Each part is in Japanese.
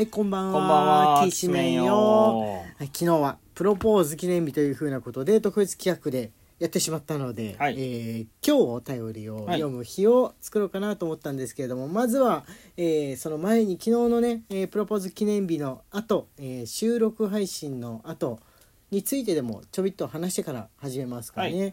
はい、こんばんは。こんばんは。きしめんよ。はい、昨日はプロポーズ記念日というふうなことで特別企画でやってしまったので、はいえー今日お便りを読む日を作ろうかなと思ったんですけれども、まずは、えーその前に昨日のね、えープロポーズ記念日の後、えー収録配信の後についてでもちょびっと話してから始めますからね。は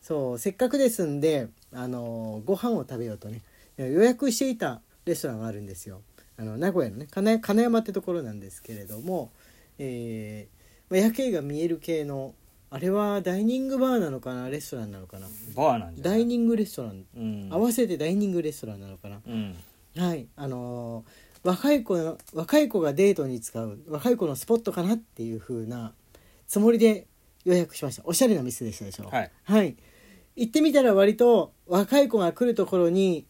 そうせっかくですんで、あのーご飯を食べようとね予約していたレストランがあるんですよあの名古屋のね金金山ってところなんですけれども、えーまあ夜景が見える系のあれはダイニングバーなのかなレストランなのかな。バーなんじゃない？ダイニングレストラン、うん。合わせてダイニングレストランなのかな。うん。はい。あのー若い子の若い子がデートに使う若い子のスポットかなっていう風なつもりで予約しました。おしゃれな店でしたでしょ。はい。はい、行ってみたら割と若い子が来るところに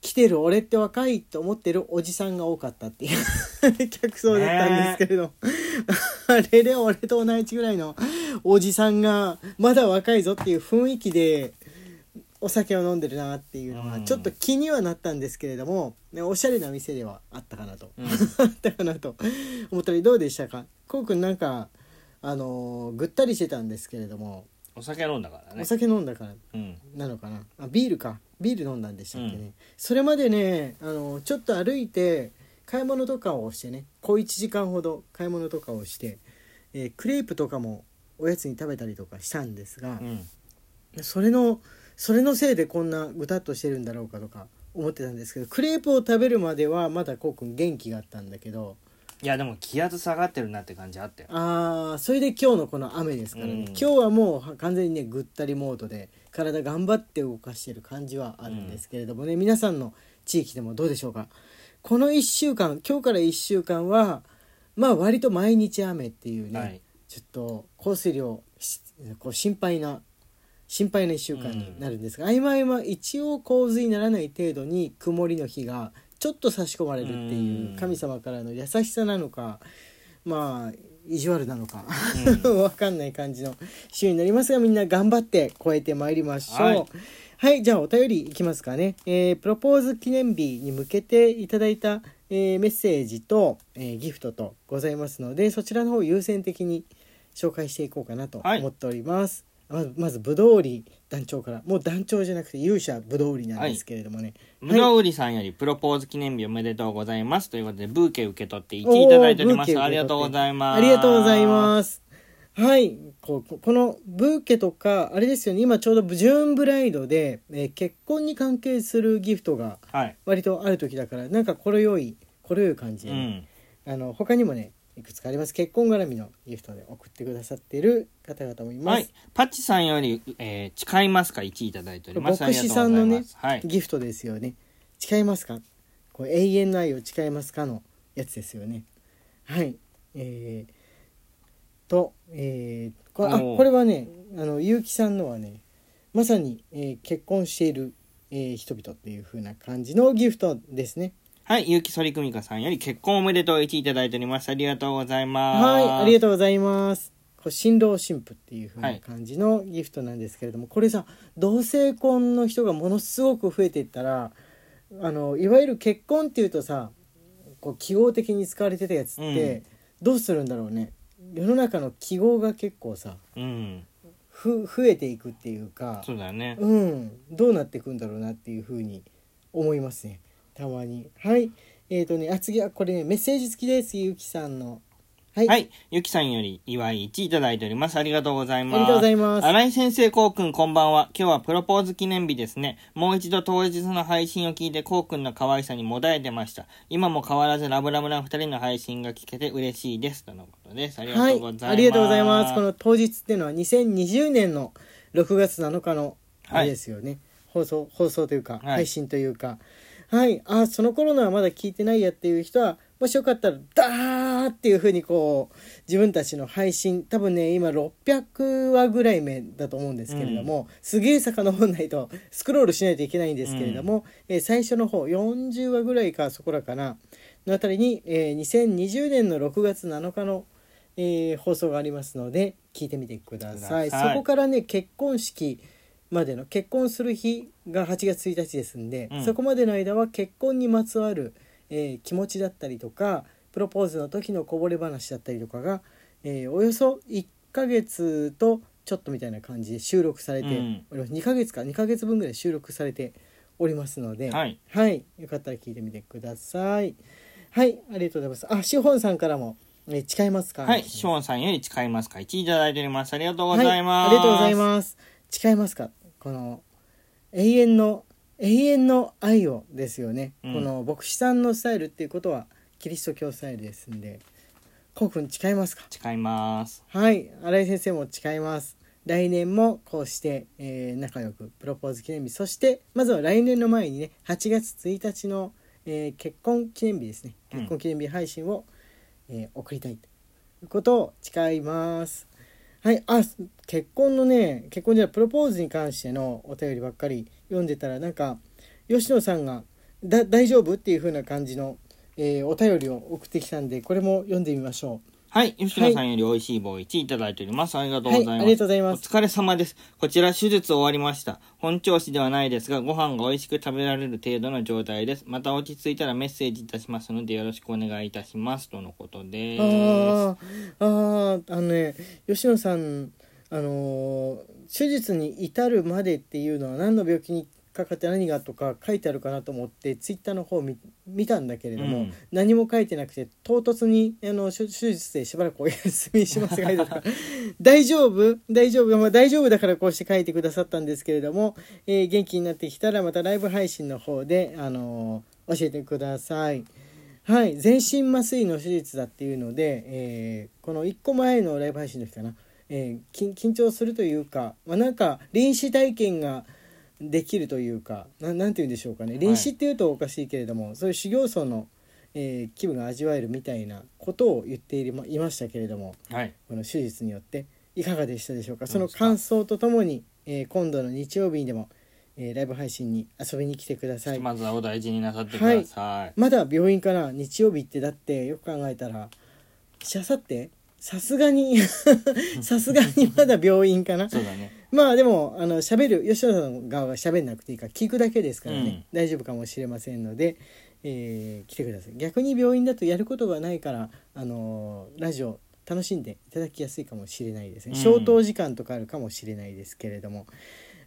来てる俺って若いと思ってるおじさんが多かったっていう。客層だったんですけれど、あれで俺と同じぐらいのおじさんがまだ若いぞっていう雰囲気でお酒を飲んでるなっていうのうん。はちょっと気にはなったんですけれども、ね、おしゃれな店ではあったかなと、うん。あったかなと。思ったりどうでしたか？こうくんなんかあのーぐったりしてたんですけれどもお酒飲んだからね。お酒飲んだからうん。なのかな。あビールか。ビール飲んだんでしたっけね、うん。それまでねあのちょっと歩いて買い物とかをしてね小1時間ほど買い物とかをして、えークレープとかもおやつに食べたりとかしたんですがう、ん。それのそれのせいでこんなぐたっとしてるんだろうかとか思ってたんですけどクレープを食べるまではまだこうくん元気があったんだけどいやでも気圧下がってるなって感じあったよ。あーそれで今日のこの雨ですからね、うん。今日はもう完全にねぐったりモードで体頑張って動かしてる感じはあるんですけれどもね、皆さんの地域でもどうでしょうか？この1週間今日から1週間はまあ割と毎日雨っていうね、はい。ちょっと降水量しこう心配な心配な1週間になるんですが、合間合間一応洪水にならない程度に曇りの日がちょっと差し込まれるっていううん。神様からの優しさなのかまあ意地悪なのか、う わかんない感じの週になりますがみんな頑張って超えてまいりましょう。ははいい、じゃあお便りいきますかね、えープロポーズ記念日に向けていただいた、えーメッセージと、えーギフトとございますのでそちらの方を優先的に紹介していこうかなとはい。思っております。まずまずぶどう売り団長からもう団長じゃなくて勇者ぶどう売りなんですけれどもね、無料売りさんよりプロポーズ記念日おめでとうございますということでブーケ受け取って1位いただいております。ありがとうございます。ありがとうございます。はい。こうこのブーケとかあれですよね。今ちょうどジューンブライドで、えー結婚に関係するギフトがはい。割とある時だからなんかこれよいこれよい感じでね、うん。あの他にもねいくつかあります。結婚絡みのギフトで送ってくださっている方々もいます、はい。パッチさんより、えー誓いますか？1位いただいております。牧師さんのねはい。ギフトですよね。誓いますか？こう永遠の愛を誓いますかのやつですよね。はい。えー、とえー、これあこれはねあの結城さんのはねまさに、えー結婚している、えー人々っていう風な感じのギフトですねはい、ゆうきそりくみかさんより結婚おめでとう1位いただいております。ありがとうございます。はいありがととうございます。こう新郎新婦っていう風な感じのギフトなんですけれども、これさ同性婚の人がものすごく増えていったらあのいわゆる結婚っていうとさこう記号的に使われてたやつってどうするんだろうね、世の中の記号が結構さうん。ふ増えていくっていうかそうだよね。うん。どうなっていくんだろうなっていうふうに思いますねたまにはいえーとねあ次はこれねメッセージ付きですゆうきさんのはい、はい、ゆきさんより祝い1いただいております。ありがとうございます。ありがとうございます新井先生、こうくん、こんばんは。今日はプロポーズ記念日ですね。もう一度当日の配信を聞いて、こうくんの可愛さにもだえてました。今も変わらずラブラブな二人の配信が聞けて嬉しいです。とのことです。ありがはいとうございます。ありがとうございます。この当日っていうのは2020年の6月7日のあれですよね。放送放送というか、はい配信というか、はい、あその頃のはまだ聞いてないやっていう人はもしよかったらダーっていう風にこう自分たちの配信多分ね今600話ぐらい目だと思うんですけれども、すげえ遡んないとスクロールしないといけないんですけれども、えー最初の方40話ぐらいかそこらかなのあたりに、えー2020年の6月7日のえー放送がありますので聞いてみてください。ください。そこからね結婚式までの結婚する日が8月1日ですんで、うん。そこまでの間は結婚にまつわる、えー気持ちだったりとか、プロポーズの時のこぼれ話だったりとかが、えーおよそ1ヶ月とちょっとみたいな感じで収録されてうん。おります、2ヶ月か2ヶ月分ぐらい収録されておりますので、はい。よかったら聞いてみてください。はい。ありがとうございます。あしほんさんからも、えー誓いますか？はい、ショーンさんより誓いますか ?1 いただいております。ありがとうございます。はい、ありがとうございます。誓いますか？この永遠の永遠の愛をですよね、うん。この牧師さんのスタイルっていうことはキリスト教スタイルですんで。こうくん誓いますか？誓います。はい。新井先生も誓います。来年もこうして、えー仲良くプロポーズ記念日。そしてまずは来年の前にね8月1日の、えー結婚記念日ですね。うん。結婚記念日配信を、えー送りたいということを誓いますはいあ結婚のね結婚じゃないプロポーズに関してのお便りばっかり読んでたらなんか吉野さんが大丈夫？っていう風な感じの、えーお便りを送ってきたんでこれも読んでみましょう。はい、吉野さんより美味しい棒1いただいております。ありがとうございます。はいありがとうございますお疲れ様です。こちら手術終わりました。本調子ではないですが、ご飯が美味しく食べられる程度の状態です。また落ち着いたらメッセージいたしますのでよろしくお願いいたします。とのことです。あーあーあのね吉野さんあのー手術に至るまでっていうのは何の病気にかかって何がとか書いてあるかなと思ってツイッターの方を見見たんだけれども、うん。何も書いてなくて唐突にあの手手術でしばらくお休みしますが 大丈夫？大丈夫、まあ、大丈夫だからこうして書いてくださったんですけれども、えー元気になってきたらまたライブ配信の方で、あのー教えてください。はい、全身麻酔の手術だっていうので、えーこの1個前のライブ配信の時かな、え緊張するというか、まあ、なんか臨死体験ができるというかななんて言うんでしょうかね臨死っていうとおかしいけれども、そういう修行僧の、えー気分が味わえるみたいなことを言っていまいましたけれどもはい。この手術によっていかがでしたでしょうかどそうの感想とともに、えー今度の日曜日にでも、えーライブ配信に遊びに来てください。まずはお大事になさってください。まだ病院かな日曜日ってだってよく考えたらしあさってさすがにさすがにまだ病院かな。そうだね。まあでもあの喋る吉野さん側が喋んなくていいから聞くだけですからね、大丈夫かもしれませんので、えー来てください。逆に病院だとやることがないからあのーラジオ楽しんでいただきやすいかもしれないですね、うん。消灯時間とかあるかもしれないですけれども。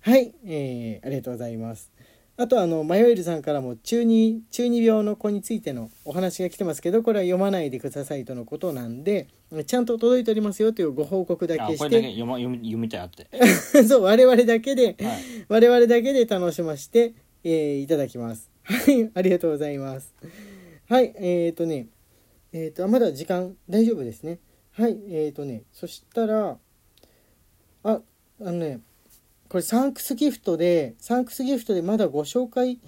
はい、えーありがとうございますあとあのマヨエルさんからも中二中二病の子についてのお話が来てますけどこれは読まないでくださいとのことなんでちゃんと届いておりますよというご報告だあ、けしこれだけて読ま読み読みたいあって。そう我々だけで、はい。我々だけで楽しませて、えーいただきます。はい、ありがとうございます。はい、えっ、ー、とね、えっ、と、あまだ時間大丈夫ですね。はい、えっ、ー、とね、そしたら、あ、あのね、これサンクスギフトで、サンクスギフトでまだご紹介、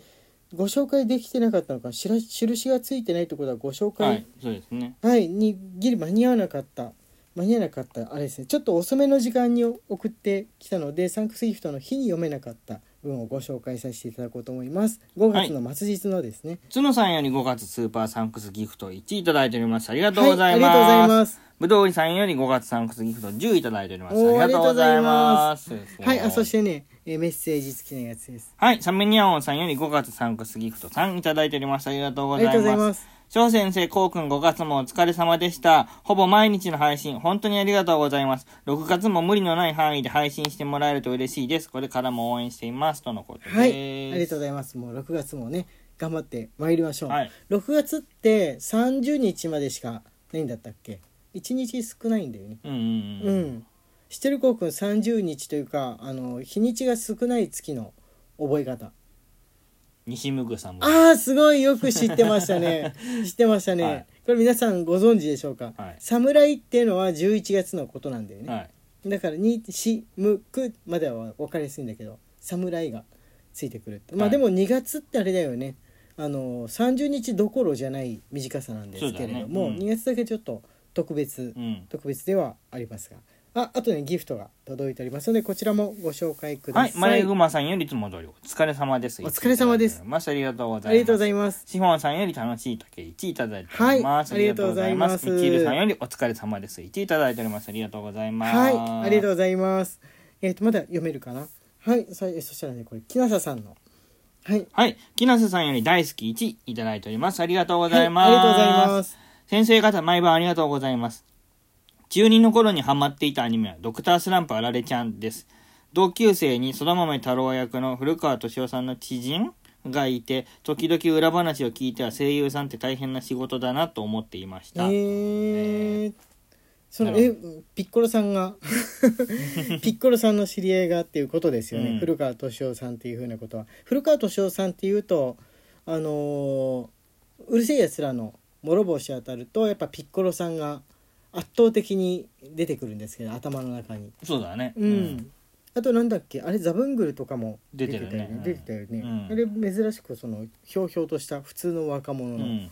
ご紹介できてなかったのか、しら印がついてないってことはご紹介、はい。そうですね。はい、にギリ間に合わなかった間に合わなかったあれですねちょっと遅めの時間に送ってきたのでサンクスギフトの日に読めなかった文をご紹介させていただこうと思います5月の末日のですね、角さんより5月スーパーサンクスギフト1いただいております。ありがとうございます。はい、ありがとうございますぶどうりさんより5月サンクスギフト10いただいております。おーありがとうございます。はいあそしてね、えーメッセージ付きのやつですはい、サメニャオンさんより5月サンクスギフト3いただいております。ありがとうごありがざいま。とうございますす翔先生、こうくん5月もお疲れ様でした。ほぼ毎日の配信、本当にありがとうございます。6月も無理のない範囲で配信してもらえると嬉しいです。これからも応援しています。とのことです。はいありがとうございますもう6月もね頑張って参りましょう、はい6月って30日までしかないんだったっけ？1日少ないんだよね。うんうんうん。うん、知ってるこうくん30日というかあの日にちが少ない月の覚え方。西むぐさんも。ああすごい。よく知ってましたね。知ってましたね、はい。これ皆さんご存知でしょうか、はい。侍っていうのは11月のことなんだよね、はい。だから「にしむく」までは分かりやすいんだけど「侍」がついてくるまあはい。でも2月ってあれだよね。あの30日どころじゃない短さなんですけれども、ね。うん。2月だけちょっと特別うん。特別ではありますがああとねギフトが届いておりますのでこちらもご紹介くだはい、さい、マレーグマさんよりいつも通りお疲れ様です。お疲れ様ですまありがとうございます。ありがとうございますシフォンさんより楽しい竹1いただいております。はいありがとうございますミールさんよりお疲れ様です。1いただいております。ありがとうございます。はいありがとうございますえっ、とまだ読めるかな？はいそそしたらねこれ木下さんのはいはい。木下さんより大好き1いただいております。ありがとうございます。はいありがとうございます先生方毎晩ありがとうございます。中2の頃にハマっていたアニメはドクタースランプあられちゃんです。同級生に空豆太郎役の古川敏夫さんの知人がいて、時々裏話を聞いては声優さんって大変な仕事だなと思っていましえた。ー、そのえピッコロさんが ピッコロさんの知り合いがっていうことですよね、うん古川敏夫さんっていうふうなことは古川敏夫さんっていうとあのーうるせえやつらの諸星当たるとやっぱピッコロさんが圧倒的に出てくるんですけど頭の中に。そうだね。うん、あとなんだっけ？あれザブングルとかも出てるね。出てたよね、うん。あれ珍しくそのひょうひょうとした普通の若者の、うん。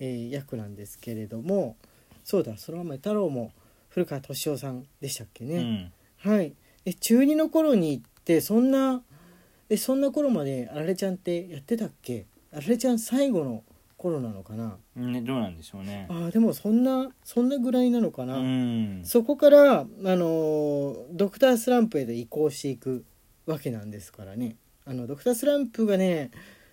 えー役なんですけれどもそうだその前太郎も古川敏夫さんでしたっけうね、ん。はい。え中2の頃に行ってそんなえそんな頃まであられちゃんってやってたっけ？あられちゃん最後の頃なのかな？ね、どうなんでしょうね。あーでもそんなそんなぐらいなのかな、うん。そこから、あのードクタースランプへと移行していくわけなんですからねあのドクタースランプがね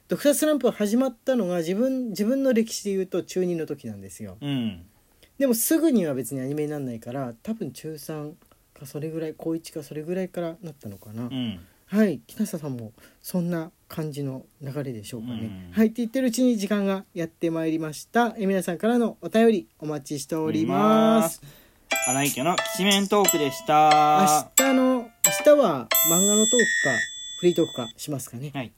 ドクタースランプが始まったのが自分自分の歴史で言うと中2の時なんですようん。でもすぐには別にアニメになんないから多分中3かそれぐらい高1かそれぐらいからなったのかな、うん。はい。木下さんもそんな感じの流れでしょうかね、うん。はいって言ってるうちに時間がやってまいりました。え皆さんからのお便りお待ちしております。荒井家のきしめんトークでした。明日の明日は漫画のトークかフリートークかしますかね。はい。